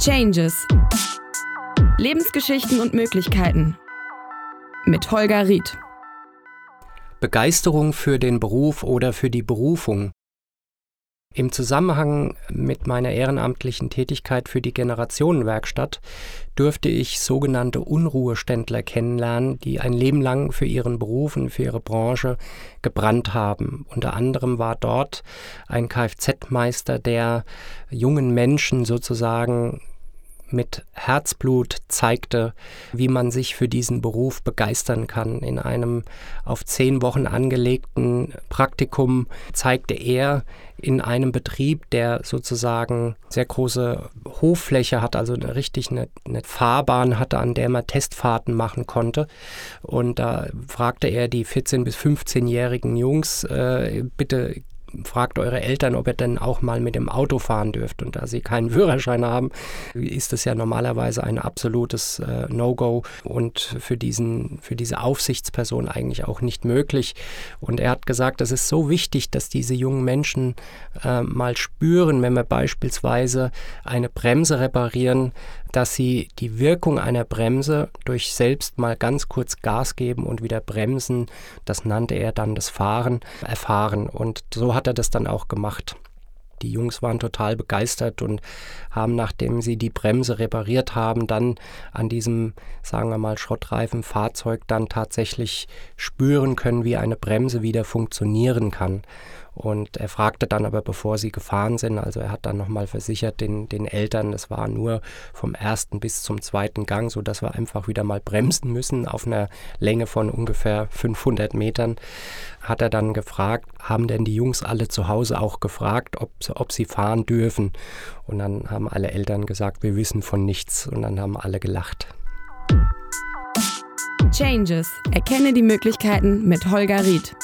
Changes. Lebensgeschichten und Möglichkeiten. Mit Holger Ried. Begeisterung für den Beruf oder für die Berufung. Im Zusammenhang mit meiner ehrenamtlichen Tätigkeit für die Generationenwerkstatt durfte ich sogenannte Unruheständler kennenlernen, die ein Leben lang für ihren Beruf und für ihre Branche gebrannt haben. Unter anderem war dort ein Kfz-Meister, der jungen Menschen sozusagen mit Herzblut zeigte, wie man sich für diesen Beruf begeistern kann. In einem auf zehn Wochen angelegten Praktikum zeigte er in einem Betrieb, der sozusagen sehr große Hoffläche hat, also richtig eine, eine Fahrbahn hatte, an der man Testfahrten machen konnte. Und da fragte er die 14- bis 15-jährigen Jungs, äh, bitte fragt eure Eltern, ob ihr denn auch mal mit dem Auto fahren dürft. Und da sie keinen Führerschein haben, ist das ja normalerweise ein absolutes äh, No-Go und für, diesen, für diese Aufsichtsperson eigentlich auch nicht möglich. Und er hat gesagt, es ist so wichtig, dass diese jungen Menschen äh, mal spüren, wenn wir beispielsweise eine Bremse reparieren, dass sie die Wirkung einer Bremse durch selbst mal ganz kurz Gas geben und wieder bremsen, das nannte er dann das Fahren, erfahren. Und so hat er das dann auch gemacht. Die Jungs waren total begeistert und haben, nachdem sie die Bremse repariert haben, dann an diesem, sagen wir mal, schrottreifen Fahrzeug dann tatsächlich spüren können, wie eine Bremse wieder funktionieren kann. Und er fragte dann aber, bevor sie gefahren sind, also er hat dann nochmal versichert den, den Eltern, es war nur vom ersten bis zum zweiten Gang, sodass wir einfach wieder mal bremsen müssen auf einer Länge von ungefähr 500 Metern. Hat er dann gefragt, haben denn die Jungs alle zu Hause auch gefragt, ob, ob sie fahren dürfen? Und dann haben alle Eltern gesagt, wir wissen von nichts. Und dann haben alle gelacht. Changes. Erkenne die Möglichkeiten mit Holger Ried.